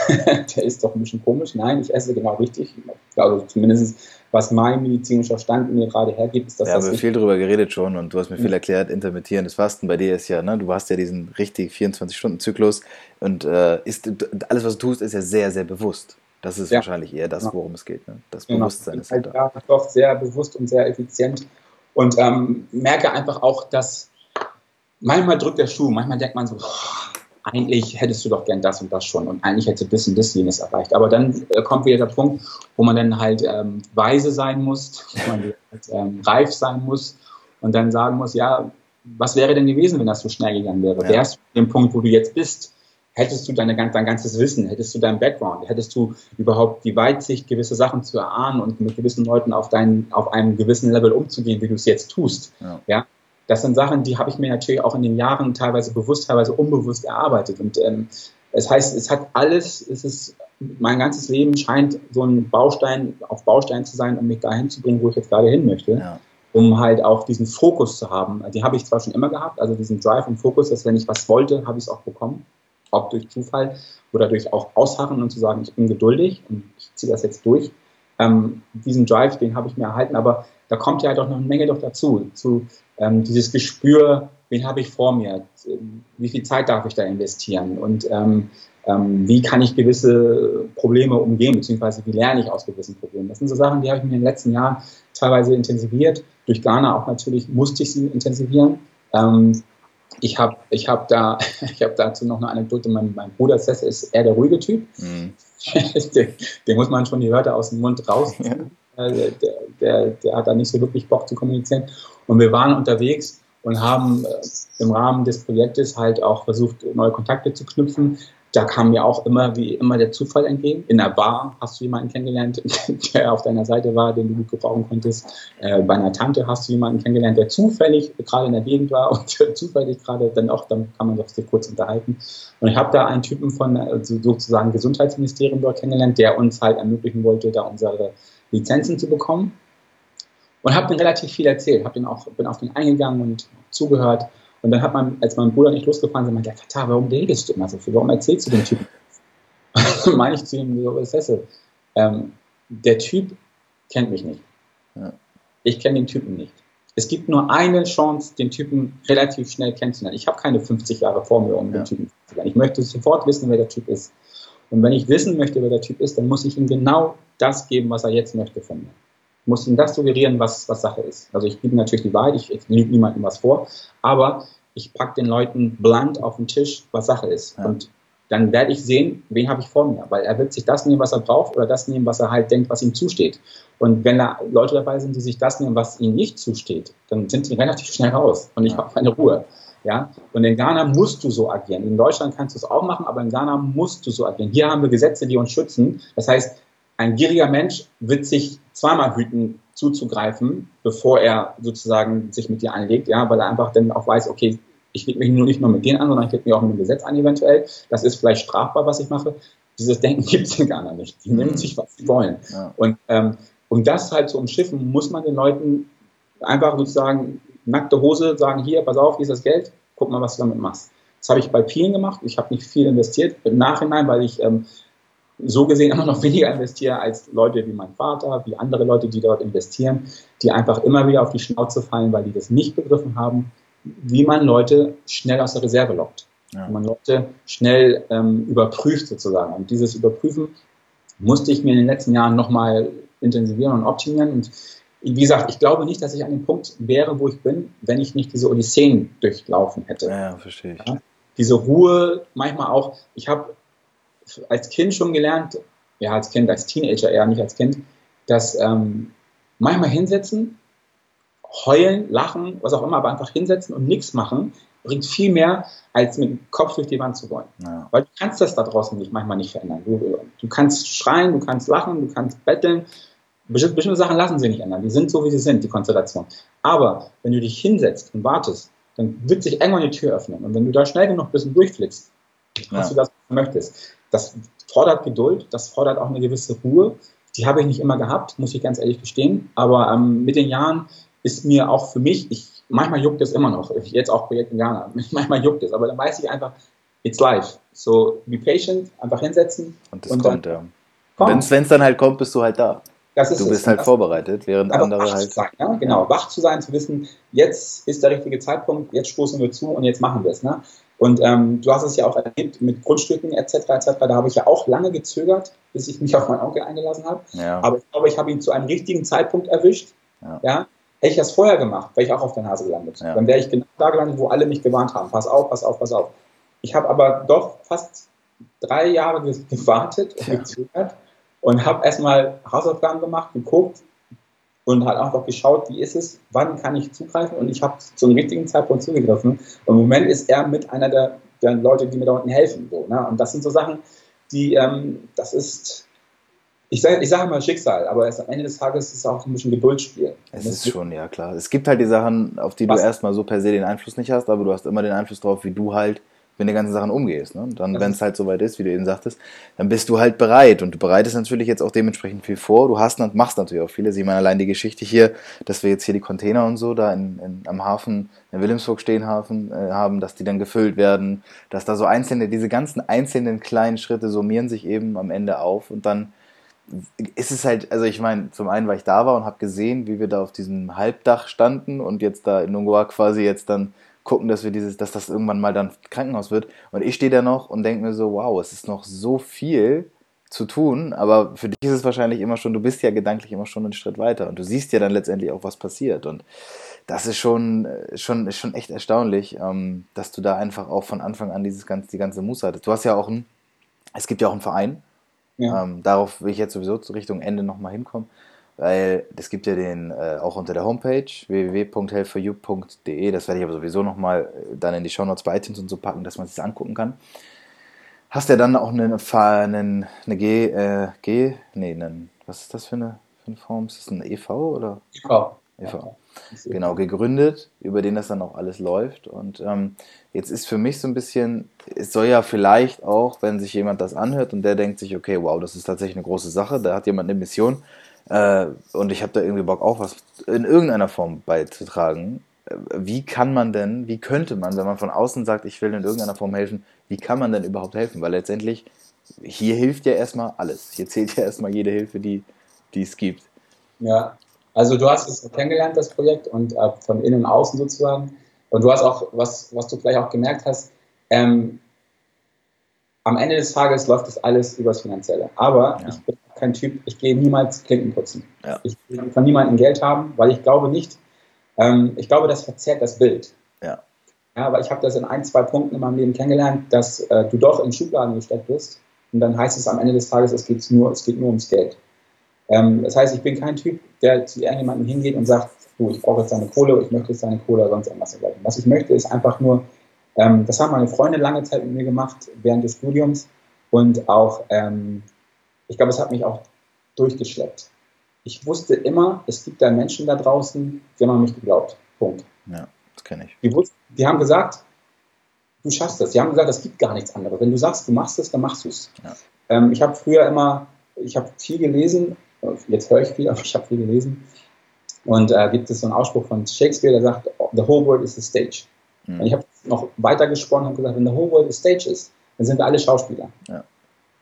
der ist doch ein bisschen komisch. Nein, ich esse genau richtig. Also zumindest, was mein medizinischer Stand mir gerade hergibt, ist, das haben wir viel drüber geredet schon und du hast mir viel erklärt, intermittierendes Fasten bei dir ist ja, ne, du hast ja diesen richtig 24-Stunden-Zyklus und äh, ist, alles, was du tust, ist ja sehr, sehr bewusst. Das ist Ja. wahrscheinlich eher das, Genau. worum es geht. Ne? Das Genau. Bewusstsein ist halt halt da. da doch sehr bewusst und sehr effizient und ähm, merke einfach auch, dass manchmal drückt der Schuh, manchmal denkt man so, "Oh, eigentlich hättest du doch gern das und das schon und eigentlich hätte das und das jenes erreicht. Aber dann äh, kommt wieder der Punkt, wo man dann halt ähm, weise sein muss, wo man halt, ähm, reif sein muss und dann sagen muss, ja, was wäre denn gewesen, wenn das so schnell gegangen wäre? Ja. Wärst du an dem Punkt, wo du jetzt bist? Hättest du deine, dein ganzes Wissen, hättest du deinen Background, hättest du überhaupt die Weitsicht, gewisse Sachen zu erahnen und mit gewissen Leuten auf, dein, auf einem gewissen Level umzugehen, wie du es jetzt tust. Ja. Das sind Sachen, die habe ich mir natürlich auch in den Jahren teilweise bewusst, teilweise unbewusst erarbeitet. Und ähm, es heißt, es hat alles, es ist, mein ganzes Leben scheint so ein Baustein auf Baustein zu sein, um mich dahin zu bringen, wo ich jetzt gerade hin möchte Ja. um halt auch diesen Fokus zu haben. Die habe ich zwar schon immer gehabt, also diesen Drive und Fokus, dass wenn ich was wollte, habe ich es auch bekommen, ob durch Zufall oder durch auch Ausharren und zu sagen, ich bin geduldig und ich ziehe das jetzt durch. Ähm, diesen Drive, den habe ich mir erhalten, aber da kommt ja halt auch noch eine Menge doch dazu, zu ähm, dieses Gespür, wen habe ich vor mir, Ähm, wie viel Zeit darf ich da investieren und ähm, ähm, wie kann ich gewisse Probleme umgehen, beziehungsweise wie lerne ich aus gewissen Problemen. Das sind so Sachen, die habe ich mir in den letzten Jahren teilweise intensiviert. Durch Ghana auch natürlich musste ich sie intensivieren. Ähm, ich habe ich hab da, ich hab dazu noch eine Anekdote. Mein, mein Bruder Seth ist eher der ruhige Typ. Mhm. den, den muss man schon die Wörter aus dem Mund rausziehen. Äh, Der, der, der hat da nicht so wirklich Bock zu kommunizieren. Und wir waren unterwegs und haben äh, im Rahmen des Projektes halt auch versucht, neue Kontakte zu knüpfen. da kam mir auch immer wie immer der Zufall entgegen. In der Bar hast du jemanden kennengelernt, der auf deiner Seite war, den du gut gebrauchen konntest. Äh, bei einer Tante hast du jemanden kennengelernt, der zufällig gerade in der Gegend war und zufällig gerade dann auch, dann kann man sich kurz unterhalten. Und ich habe da einen Typen von sozusagen Gesundheitsministerium dort kennengelernt, der uns halt ermöglichen wollte, da unsere Lizenzen zu bekommen. Und habe den relativ viel erzählt, hab den auch, bin auf den eingegangen und zugehört. Und dann hat man, als mein Bruder nicht losgefahren ist, meinte, ja, Katar, warum redest du immer so viel? Warum erzählst du den Typen? meine ich zu ihm, so ist das ähm, Der Typ kennt mich nicht. Ja. Ich kenne den Typen nicht. Es gibt nur eine Chance, den Typen relativ schnell kennenzulernen. Ich habe keine 50 Jahre vor mir, um ja. den Typen kennenzulernen. Ich möchte sofort wissen, wer der Typ ist. Und wenn ich wissen möchte, wer der Typ ist, dann muss ich ihm genau das geben, was er jetzt möchte von mir. Ich muss ihm das suggerieren, was, was Sache ist. Also ich gebe natürlich die Wahrheit, ich, ich lüge niemandem was vor, aber ich packe den Leuten blunt auf den Tisch, was Sache ist. Ja. Und dann werde ich sehen, wen habe ich vor mir. Weil er wird sich das nehmen, was er braucht, oder das nehmen, was er halt denkt, was ihm zusteht. Und wenn da Leute dabei sind, die sich das nehmen, was ihnen nicht zusteht, dann sind sie relativ schnell raus. Und ich habe meine Ruhe. Ja? Und in Ghana musst du so agieren. In Deutschland kannst du es auch machen, aber in Ghana musst du so agieren. Hier haben wir Gesetze, die uns schützen. Das heißt, ein gieriger Mensch wird sich zweimal hüten, zuzugreifen, bevor er sozusagen sich mit dir anlegt, ja, weil er einfach dann auch weiß, okay, ich lege mich nur nicht nur mit denen an, sondern ich lege mich auch mit dem Gesetz an eventuell. Das ist vielleicht strafbar, was ich mache. Dieses Denken gibt es in Ghana nicht. Die nehmen mhm. sich, was sie wollen. Ja. Und ähm, um das halt zu umschiffen, muss man den Leuten einfach sozusagen nackte Hose sagen, hier, pass auf, hier ist das Geld, guck mal, was du damit machst. Das habe ich bei vielen gemacht. Ich habe nicht viel investiert im Nachhinein, weil ich ähm, so gesehen immer noch weniger investiere als Leute wie mein Vater, wie andere Leute, die dort investieren, die einfach immer wieder auf die Schnauze fallen, weil die das nicht begriffen haben, wie man Leute schnell aus der Reserve lockt. Ja. Wie man Leute schnell ähm, überprüft sozusagen. Und dieses Überprüfen musste ich mir in den letzten Jahren nochmal intensivieren und optimieren. Und wie gesagt, ich glaube nicht, dass ich an dem Punkt wäre, wo ich bin, wenn ich nicht diese Odysseen durchlaufen hätte. Ja, verstehe ich. Ja? Diese Ruhe, manchmal auch, ich habe als Kind schon gelernt, ja, als Kind, als Teenager eher, nicht als Kind, dass ähm, manchmal hinsetzen, heulen, lachen, was auch immer, aber einfach hinsetzen und nichts machen, bringt viel mehr, als mit dem Kopf durch die Wand zu wollen. Ja. Weil du kannst das da draußen nicht, manchmal nicht verändern. Du, du kannst schreien, du kannst lachen, du kannst betteln. Bestimmte, Sachen lassen sie nicht ändern. Die sind so, wie sie sind, die Konstellation. Aber wenn du dich hinsetzt und wartest, dann wird sich irgendwann die Tür öffnen. Und wenn du da schnell genug bist und durchflickst, ja. hast du das, was du möchtest. Das fordert Geduld, das fordert auch eine gewisse Ruhe. Die habe ich nicht immer gehabt, muss ich ganz ehrlich gestehen. Aber ähm, mit den Jahren ist mir auch für mich, ich, manchmal juckt es immer noch, jetzt auch Projekt in Ghana, manchmal juckt es, aber dann weiß ich einfach, it's life. So, be patient, einfach hinsetzen. Und es kommt, ja. Wenn es dann halt kommt, bist du halt da. Du bist es. halt das vorbereitet, während andere halt. Sein, ja? Genau, wach zu sein, zu wissen, jetzt ist der richtige Zeitpunkt, jetzt stoßen wir zu und jetzt machen wir es. Ne? Und ähm, du hast es ja auch erlebt mit Grundstücken etc. etc. Da habe ich ja auch lange gezögert, bis ich mich auf meinen Onkel eingelassen habe. Ja. Aber ich glaube, ich habe ihn zu einem richtigen Zeitpunkt erwischt. Ja. ja. Hätte ich das vorher gemacht, wäre ich auch auf der Nase gelandet. Ja. Dann wäre ich genau da gelandet, wo alle mich gewarnt haben. Pass auf, pass auf, pass auf. Ich habe aber doch fast drei Jahre gewartet und gezögert und habe erstmal Hausaufgaben gemacht, geguckt, und halt einfach geschaut, wie ist es, wann kann ich zugreifen und ich habe zu einem richtigen Zeitpunkt zugegriffen. Und im Moment ist er mit einer der, der Leute, die mir da unten helfen. So, ne? Und das sind so Sachen, die, ähm, das ist, ich sage ich sag mal Schicksal, aber am Ende des Tages ist es auch ein bisschen Geduldsspiel. Es ist schon, ja klar. Es gibt halt die Sachen, auf die du erstmal so per se den Einfluss nicht hast, aber du hast immer den Einfluss drauf, wie du halt mit den ganzen Sachen umgehst. Ne? Und dann, wenn es halt soweit ist, wie du eben sagtest, dann bist du halt bereit. Und du bereitest natürlich jetzt auch dementsprechend viel vor. Du hast machst natürlich auch vieles. Ich meine, allein die Geschichte hier, dass wir jetzt hier die Container und so da in, in, am Hafen, in Wilhelmsburg stehen Hafen, äh, haben, dass die dann gefüllt werden, dass da so einzelne, diese ganzen einzelnen kleinen Schritte summieren sich eben am Ende auf und dann ist es halt, also ich meine, zum einen, weil ich da war und habe gesehen, wie wir da auf diesem Halbdach standen und jetzt da in Nungua quasi jetzt dann gucken, dass wir dieses, dass das irgendwann mal dann Krankenhaus wird. Und ich stehe da noch und denke mir so, wow, es ist noch so viel zu tun, aber für dich ist es wahrscheinlich immer schon, du bist ja gedanklich immer schon einen Schritt weiter und du siehst ja dann letztendlich auch, was passiert. Und das ist schon, schon, schon echt erstaunlich, ähm, dass du da einfach auch von Anfang an dieses ganze, die ganze Muße hattest. Du hast ja auch ein, es gibt ja auch einen Verein, ja. Ähm, darauf will ich jetzt sowieso zur Richtung Ende nochmal hinkommen weil es gibt ja den äh, auch unter der Homepage www.helpforyou.de, das werde ich aber sowieso nochmal äh, dann in die Shownotes bei iTunes und so packen, dass man sich das angucken kann. hast ja dann auch eine, eine, eine G, äh, G, nee, einen, was ist das für eine, für eine Form? Ist das ein EV oder? EV. EV. Genau, gegründet, über den das dann auch alles läuft. Und ähm, jetzt ist für mich so ein bisschen, es soll ja vielleicht auch, wenn sich jemand das anhört und der denkt sich, okay, wow, das ist tatsächlich eine große Sache, da hat jemand eine Mission äh, und ich habe da irgendwie Bock auch was in irgendeiner Form beizutragen. Äh, wie kann man denn, wie könnte man, wenn man von außen sagt, ich will in irgendeiner Form helfen, wie kann man denn überhaupt helfen? Weil letztendlich, hier hilft ja erstmal alles. Hier zählt ja erstmal jede Hilfe, die, die es gibt. Ja, also du hast es kennengelernt, das Projekt, und äh, von innen und außen sozusagen. Und du hast auch, was, was du vielleicht auch gemerkt hast, ähm, am Ende des Tages läuft das alles übers Finanzielle. Aber ja. ich bin kein Typ, ich gehe niemals Klinken putzen. Ja. Ich will von niemandem Geld haben, weil ich glaube nicht, ähm, ich glaube, das verzerrt das Bild. Ja. Ja, aber ich habe das in ein, zwei Punkten in meinem Leben kennengelernt, dass äh, du doch in Schubladen gesteckt bist. Und dann heißt es am Ende des Tages, es geht nur, es geht nur ums Geld. Ähm, das heißt, ich bin kein Typ, der zu irgendjemandem hingeht und sagt, du, ich brauche jetzt deine Kohle, ich möchte jetzt deine Kohle oder sonst irgendwas dergleichen. Was ich möchte, ist einfach nur, ähm, das haben meine Freunde lange Zeit mit mir gemacht, während des Studiums und auch, ähm, ich glaube, es hat mich auch durchgeschleppt. Ich wusste immer, es gibt da Menschen da draußen, die haben an mich geglaubt. Punkt. Ja, das kenne ich. Die, wussten, die haben gesagt, du schaffst das. Die haben gesagt, es gibt gar nichts anderes. Wenn du sagst, du machst es, dann machst du es. Ja. Ähm, ich habe früher immer, ich habe viel gelesen jetzt höre ich viel, aber ich habe viel gelesen. Und äh, gibt es so einen Ausspruch von Shakespeare, der sagt, the whole world is a stage. Mhm. Und ich habe noch weiter gesprochen und gesagt, wenn the whole world a stage ist, dann sind wir alle Schauspieler. Ja.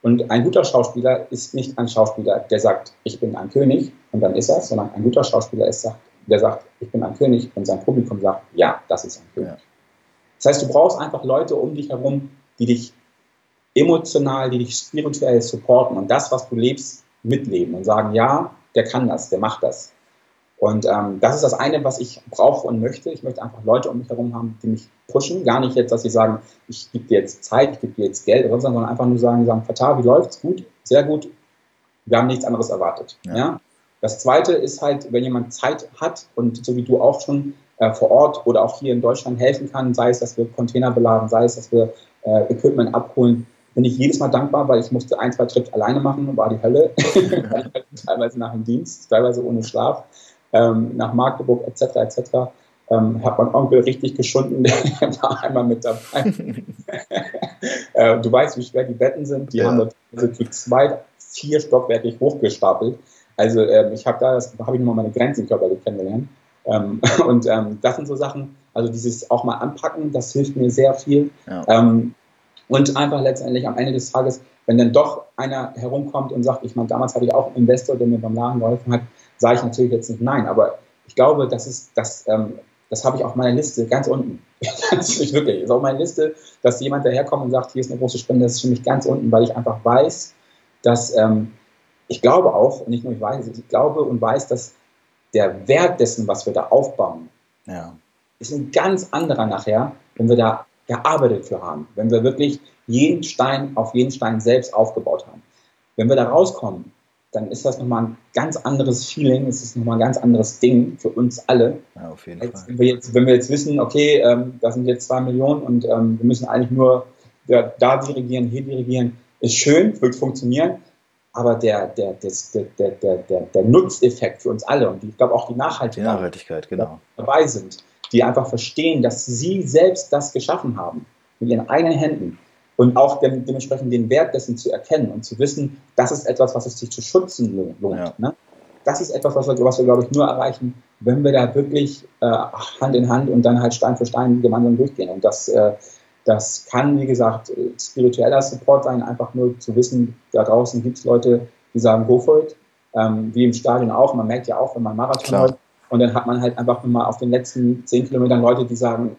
Und ein guter Schauspieler ist nicht ein Schauspieler, der sagt, ich bin ein König und dann ist er, sondern ein guter Schauspieler ist, der sagt, ich bin ein König und sein Publikum sagt, ja, das ist ein König. Ja. Das heißt, du brauchst einfach Leute um dich herum, die dich emotional, die dich spirituell supporten und das, was du lebst, mitleben und sagen, ja, der kann das, der macht das. Und ähm, das ist das eine, was ich brauche und möchte. Ich möchte einfach Leute um mich herum haben, die mich pushen. Gar nicht jetzt, dass sie sagen, ich gebe dir jetzt Zeit, ich gebe dir jetzt Geld, oder sondern einfach nur sagen, sagen, Fatal, wie läuft's? Gut, sehr gut. Wir haben nichts anderes erwartet. Ja. ja. Das zweite ist halt, wenn jemand Zeit hat und so wie du auch schon äh, vor Ort oder auch hier in Deutschland helfen kann, sei es, dass wir Container beladen, sei es, dass wir äh, Equipment abholen, bin ich jedes Mal dankbar, weil ich musste ein, zwei Trips alleine machen, war die Hölle. teilweise nach dem Dienst, teilweise ohne Schlaf, ähm, nach Magdeburg etc. etc. Ähm, hat mein Onkel richtig geschunden, der war einmal mit dabei. äh, du weißt, wie schwer die Betten sind. Die ja. haben dort also zu zwei, vier Stockwerke hochgestapelt. Also äh, ich habe da, das habe ich nochmal meine Grenzen körperlich kennengelernt. Ähm, und ähm, das sind so Sachen, also dieses auch mal anpacken, das hilft mir sehr viel. Ja. Ähm, und einfach letztendlich am Ende des Tages, wenn dann doch einer herumkommt und sagt, ich meine, damals hatte ich auch einen Investor, der mir beim Laden geholfen hat, sage ich natürlich jetzt nicht nein. Aber ich glaube, das ist, das, ähm, das habe ich auf meiner Liste ganz unten. ist nicht wirklich. ist auf meiner Liste, dass jemand daherkommt und sagt, hier ist eine große Spende, das ist für mich ganz unten, weil ich einfach weiß, dass ähm, ich glaube auch, und nicht nur ich weiß, ich glaube und weiß, dass der Wert dessen, was wir da aufbauen, ja. ist ein ganz anderer nachher, wenn wir da gearbeitet für haben, wenn wir wirklich jeden Stein auf jeden Stein selbst aufgebaut haben. Wenn wir da rauskommen, dann ist das nochmal ein ganz anderes Feeling, es ist nochmal ein ganz anderes Ding für uns alle. Ja, auf jeden Fall. Wenn wir, jetzt, wenn wir jetzt wissen, okay, ähm, das sind jetzt zwei Millionen und ähm, wir müssen eigentlich nur ja, da dirigieren, hier dirigieren, ist schön, wird funktionieren, aber der, der, das, der, der, der, der, der Nutzeffekt für uns alle und ich glaube auch die Nachhaltigkeit, die Nachhaltigkeit genau. dabei sind, die einfach verstehen, dass sie selbst das geschaffen haben, mit ihren eigenen Händen. Und auch dem, dementsprechend den Wert dessen zu erkennen und zu wissen, das ist etwas, was es sich zu schützen lohnt. Ja. Ne? Das ist etwas, was wir, was wir, glaube ich, nur erreichen, wenn wir da wirklich äh, Hand in Hand und dann halt Stein für Stein gemeinsam durchgehen. Und das, äh, das kann, wie gesagt, spiritueller Support sein, einfach nur zu wissen, da draußen gibt es Leute, die sagen, go for it. Ähm, wie im Stadion auch. Man merkt ja auch, wenn man Marathon läuft, und dann hat man halt einfach mal auf den letzten zehn Kilometern Leute, die sagen,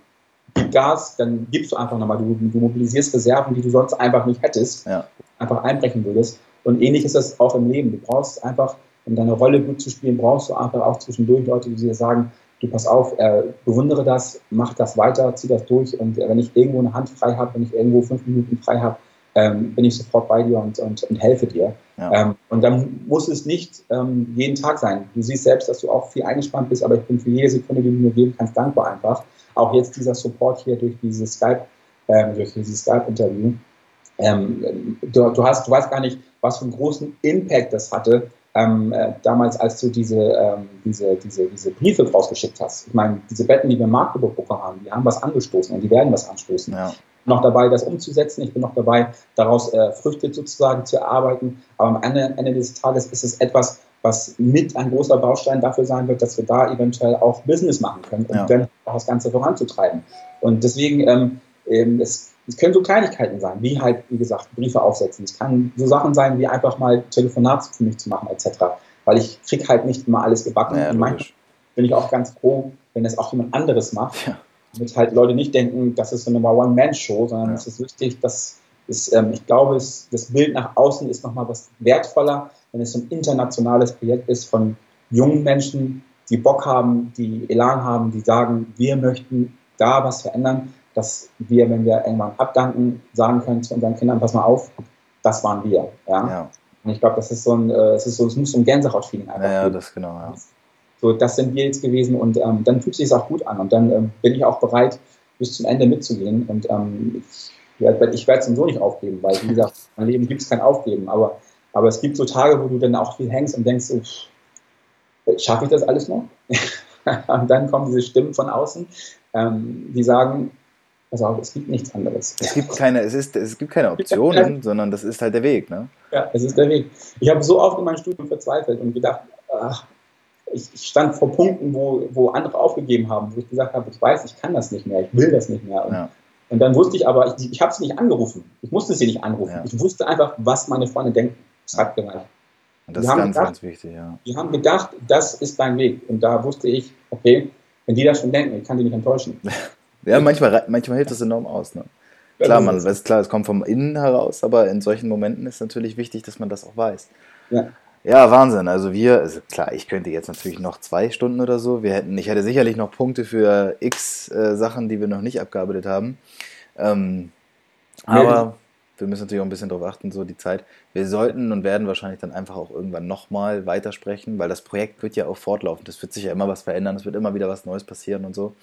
gib Gas, dann gibst du einfach nochmal. Du, du mobilisierst Reserven, die du sonst einfach nicht hättest, ja. einfach einbrechen würdest. Und ähnlich ist das auch im Leben. Du brauchst einfach, um deine Rolle gut zu spielen, brauchst du einfach auch zwischendurch Leute, die dir sagen, du pass auf, äh, bewundere das, mach das weiter, zieh das durch. Und äh, wenn ich irgendwo eine Hand frei habe, wenn ich irgendwo fünf Minuten frei habe, ähm, bin ich sofort bei dir und, und, und helfe dir. Ja. Ähm, und dann muss es nicht ähm, jeden Tag sein. Du siehst selbst, dass du auch viel eingespannt bist, aber ich bin für jede Sekunde, die du mir geben kannst, dankbar einfach. Auch jetzt dieser Support hier durch dieses Skype, ähm, durch dieses Skype-Interview. ähm, du, du, hast, du weißt gar nicht, was für einen großen Impact das hatte, ähm, äh, damals, als du diese, ähm, diese, diese, diese Briefe rausgeschickt hast. Ich meine, diese Betten, die wir im Magdeburg bekommen haben, die haben was angestoßen und die werden was anstoßen. Ja. Ich bin noch dabei, das umzusetzen. Ich bin noch dabei, daraus äh, Früchte sozusagen zu erarbeiten. Aber am Ende, Ende des Tages ist es etwas, was mit ein großer Baustein dafür sein wird, dass wir da eventuell auch Business machen können und ja. dann auch das Ganze voranzutreiben. Und deswegen, ähm, ähm, es, es können so Kleinigkeiten sein, wie halt, wie gesagt, Briefe aufsetzen. Es kann so Sachen sein, wie einfach mal Telefonat für mich zu machen, etc. Weil ich kriege halt nicht immer alles gebacken. Ja, und manchmal bin ich auch ganz froh, wenn es auch jemand anderes macht. Ja. Damit halt Leute nicht denken, das ist so eine One-Man-Show, sondern ja. es ist wichtig, dass es, ähm, ich glaube, es, das Bild nach außen ist nochmal was wertvoller, wenn es so ein internationales Projekt ist von jungen Menschen, die Bock haben, die Elan haben, die sagen, wir möchten da was verändern, dass wir, wenn wir irgendwann abdanken, sagen können zu unseren Kindern, pass mal auf, das waren wir. Ja? ja. Und ich glaube, das ist so ein, äh, es ist so, es muss so ein Gänsehaut-Feeling einfach Ja, ja das genau, ja. So, das sind wir jetzt gewesen und ähm, dann fühlt sich es auch gut an und dann ähm, bin ich auch bereit, bis zum Ende mitzugehen und ähm, ich, werde es so nicht aufgeben, weil wie gesagt, mein Leben gibt es kein Aufgeben, aber aber es gibt so Tage, wo du dann auch viel hängst und denkst, so, schaffe ich das alles noch? und dann kommen diese Stimmen von außen, ähm, die sagen, pass auf, es gibt nichts anderes. Es gibt keine, es ist, es gibt keine Optionen, sondern das ist halt der Weg, ne? Ja, es ist der Weg. Ich habe so oft in meinem Studium verzweifelt und gedacht, ach, ich, stand vor Punkten, wo, wo andere aufgegeben haben, wo ich gesagt habe, ich weiß, ich kann das nicht mehr, ich will das nicht mehr. Und ja. Und dann wusste ich aber, ich, ich habe sie nicht angerufen. Ich musste sie nicht anrufen. Ja. Ich wusste einfach, was meine Freunde denken. Gereicht. Und das die ist ganz, gedacht, ganz wichtig, ja. Die haben gedacht, das ist dein Weg. Und da wusste ich, okay, wenn die das schon denken, ich kann die nicht enttäuschen. ja, manchmal, manchmal hilft das enorm aus. Ne? Klar, man weiß, klar, es kommt vom Innen heraus, aber in solchen Momenten ist natürlich wichtig, dass man das auch weiß. Ja. Ja, Wahnsinn. Also wir, also klar, ich könnte jetzt natürlich noch zwei Stunden oder so. Wir hätten, ich hätte sicherlich noch Punkte für x äh, Sachen, die wir noch nicht abgearbeitet haben. Ähm, aber wir müssen natürlich auch ein bisschen darauf achten, so die Zeit. Wir sollten und werden wahrscheinlich dann einfach auch irgendwann nochmal weitersprechen, weil das Projekt wird ja auch fortlaufen. Das wird sich ja immer was verändern, es wird immer wieder was Neues passieren und so.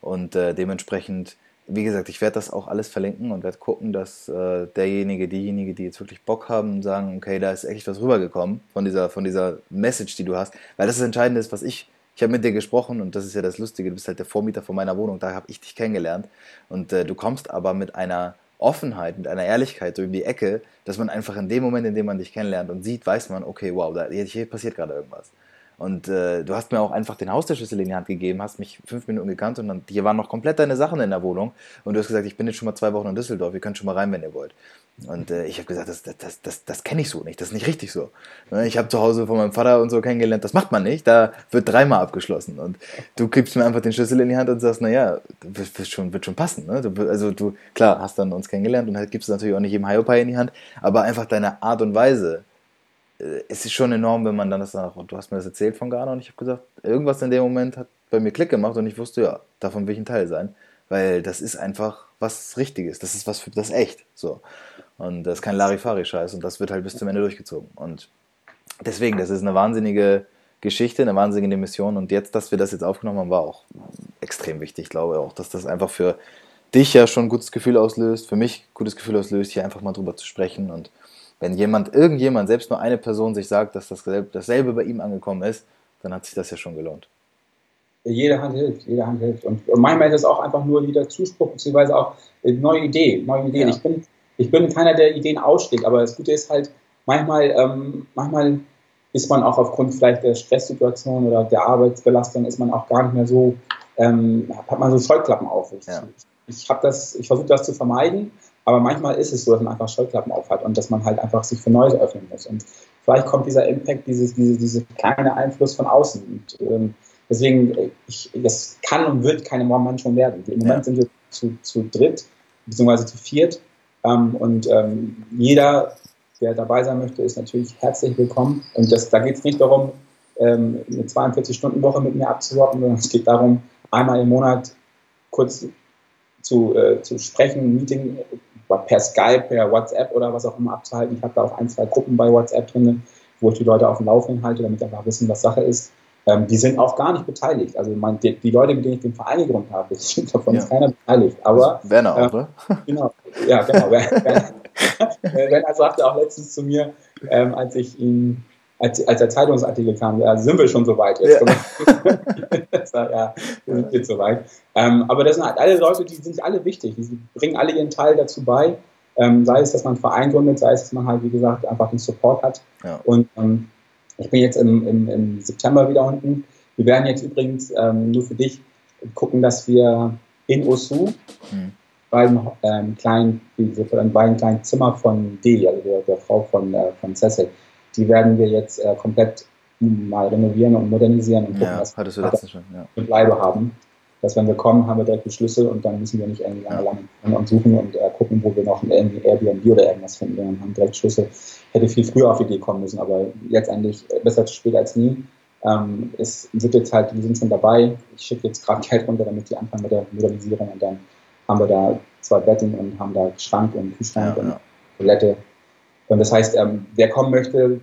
Und äh, dementsprechend, wie gesagt, ich werde das auch alles verlinken und werde gucken, dass äh, derjenige, diejenige, die jetzt wirklich Bock haben, sagen, okay, da ist echt was rübergekommen von dieser, von dieser Message, die du hast. Weil das ist Entscheidende ist, was ich ich habe mit dir gesprochen und das ist ja das Lustige, du bist halt der Vormieter von meiner Wohnung, da habe ich dich kennengelernt und äh, du kommst aber mit einer Offenheit, mit einer Ehrlichkeit so in die Ecke, dass man einfach in dem Moment, in dem man dich kennenlernt und sieht, weiß man, okay, wow, da, hier passiert gerade irgendwas. Und äh, du hast mir auch einfach den Haustürschlüssel in die Hand gegeben, hast mich fünf Minuten gekannt und dann, hier waren noch komplett deine Sachen in der Wohnung. Und du hast gesagt, ich bin jetzt schon mal zwei Wochen in Düsseldorf, ihr könnt schon mal rein, wenn ihr wollt. Und äh, ich habe gesagt, das, das, das, das kenne ich so nicht, das ist nicht richtig so. Ne, ich habe zu Hause von meinem Vater und so kennengelernt, das macht man nicht, da wird dreimal abgeschlossen. Und du gibst mir einfach den Schlüssel in die Hand und sagst, naja, wird schon, wird schon passen. Ne? Du, also du, klar, hast dann uns kennengelernt und halt gibst natürlich auch nicht jedem Hiopai in die Hand, aber einfach deine Art und Weise, es ist schon enorm, wenn man dann das sagt, du hast mir das erzählt von Ghana und ich habe gesagt, irgendwas in dem Moment hat bei mir Klick gemacht und ich wusste, ja, davon will ich ein Teil sein, weil das ist einfach was Richtiges, das ist was für das echt, so. Und das ist kein Larifari-Scheiß und das wird halt bis zum Ende durchgezogen. Und deswegen, das ist eine wahnsinnige Geschichte, eine wahnsinnige Mission und jetzt, dass wir das jetzt aufgenommen haben, war auch extrem wichtig. Ich glaube auch, dass das einfach für dich ja schon ein gutes Gefühl auslöst, für mich ein gutes Gefühl auslöst, hier einfach mal drüber zu sprechen und wenn jemand, irgendjemand, selbst nur eine Person sich sagt, dass dasselbe, dasselbe bei ihm angekommen ist, dann hat sich das ja schon gelohnt. Jede Hand hilft, jede Hand hilft. Und manchmal ist es auch einfach nur wieder Zuspruch, beziehungsweise auch neue Ideen, neue Ideen. Ja. Ich, bin, ich bin keiner, der Ideen ausschlägt, aber das Gute ist halt, manchmal, ähm, manchmal ist man auch aufgrund vielleicht der Stresssituation oder der Arbeitsbelastung, ist man auch gar nicht mehr so, ähm, hat man so Scheuklappen auf. Ich, ja. ich, ich, ich versuche das zu vermeiden, aber manchmal ist es so, dass man einfach Scheuklappen aufhat und dass man halt einfach sich für Neues öffnen muss. Und vielleicht kommt dieser Impact, dieses, diese, diese kleine Einfluss von außen. Und ähm, deswegen, ich, das kann und wird keine One-Man schon werden. Im Moment ja. sind wir zu, zu dritt, beziehungsweise zu viert. Ähm, und ähm, jeder, der dabei sein möchte, ist natürlich herzlich willkommen. Und das, da geht es nicht darum, ähm, eine 42-Stunden-Woche mit mir abzuwarten, sondern es geht darum, einmal im Monat kurz zu, äh, zu sprechen, ein Meeting per Skype, per WhatsApp oder was auch immer abzuhalten. Ich habe da auch ein, zwei Gruppen bei WhatsApp drin, wo ich die Leute auf dem Laufenden halte, damit sie einfach wissen, was Sache ist. Ähm, die sind auch gar nicht beteiligt. Also man, die, die, Leute, mit denen ich den Verein gegründet habe, davon ja. ist keiner beteiligt. Aber Werner ähm, ne? Genau, ja, genau. Renner sagte auch letztens zu mir, ähm, als ich ihn als, als der Zeitungsartikel kam, ja, sind wir schon so weit jetzt. Ja, ja wir sind jetzt so weit. Ähm, aber das sind halt alle Leute, die sind alle wichtig. Die bringen alle ihren Teil dazu bei. Ähm, sei es, dass man einen Verein gründet, sei es, dass man halt, wie gesagt, einfach den Support hat. Ja. Und ähm, ich bin jetzt im, im, im, September wieder unten. Wir werden jetzt übrigens ähm, nur für dich gucken, dass wir in Osu mhm. bei einem ähm, kleinen, bei einem kleinen Zimmer von Deli, also der, der Frau von, äh, von Cecil, die werden wir jetzt äh, komplett mal renovieren und modernisieren und gucken, ja, was hattest du letztens schon, ja. Bleibe haben. Dass wenn wir kommen, haben wir direkt die Schlüssel und dann müssen wir nicht irgendwie ja. lange und suchen und äh, gucken, wo wir noch ein Airbnb oder irgendwas finden. Wir haben direkt Schlüssel. Hätte viel früher auf die Idee kommen müssen, aber letztendlich äh, besser zu spät als nie. Ähm, es sind jetzt halt, wir sind schon dabei. Ich schicke jetzt gerade Geld runter, damit die anfangen mit der Modernisierung und dann haben wir da zwei Betten und haben da Schrank und Kühlschrank ja, und Toilette und das heißt, ähm, wer kommen möchte,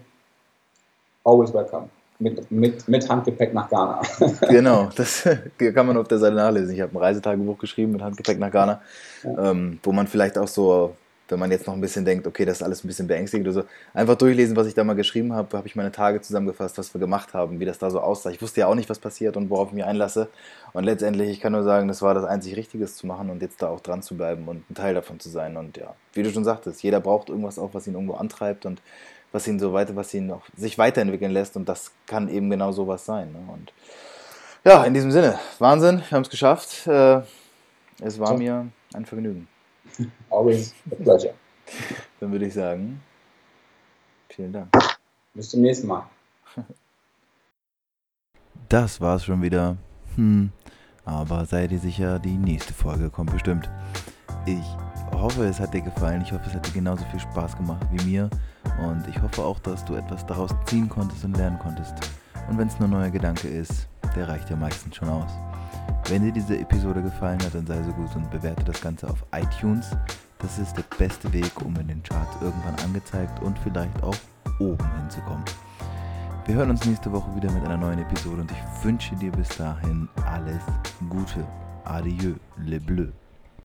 always welcome. Mit, mit, mit Handgepäck nach Ghana. genau, das kann man auf der Seite nachlesen. Ich habe ein Reisetagebuch geschrieben mit Handgepäck nach Ghana, ja. ähm, wo man vielleicht auch so wenn man jetzt noch ein bisschen denkt, okay, das ist alles ein bisschen beängstigend oder so, einfach durchlesen, was ich da mal geschrieben habe, habe ich meine Tage zusammengefasst, was wir gemacht haben, wie das da so aussah. Ich wusste ja auch nicht, was passiert und worauf ich mich einlasse. Und letztendlich, ich kann nur sagen, das war das einzig Richtige zu machen und jetzt da auch dran zu bleiben und ein Teil davon zu sein. Und ja, wie du schon sagtest, jeder braucht irgendwas auch, was ihn irgendwo antreibt und was ihn so weiter, was ihn noch sich weiterentwickeln lässt und das kann eben genau sowas sein. Ne? Und ja, in diesem Sinne, Wahnsinn, wir haben es geschafft. Äh, es war mir ein Vergnügen. Always a pleasure. Dann würde ich sagen, vielen Dank. Bis zum nächsten Mal. Das war's schon wieder. Hm. Aber sei dir sicher, die nächste Folge kommt bestimmt. Ich hoffe, es hat dir gefallen. Ich hoffe, es hat dir genauso viel Spaß gemacht wie mir. Und ich hoffe auch, dass du etwas daraus ziehen konntest und lernen konntest. Und wenn es nur ein neuer Gedanke ist, der reicht ja meistens schon aus. Wenn dir diese Episode gefallen hat, dann sei so gut und bewerte das Ganze auf iTunes. Das ist der beste Weg, um in den Charts irgendwann angezeigt und vielleicht auch oben hinzukommen. Wir hören uns nächste Woche wieder mit einer neuen Episode und ich wünsche dir bis dahin alles Gute. Adieu, le bleu.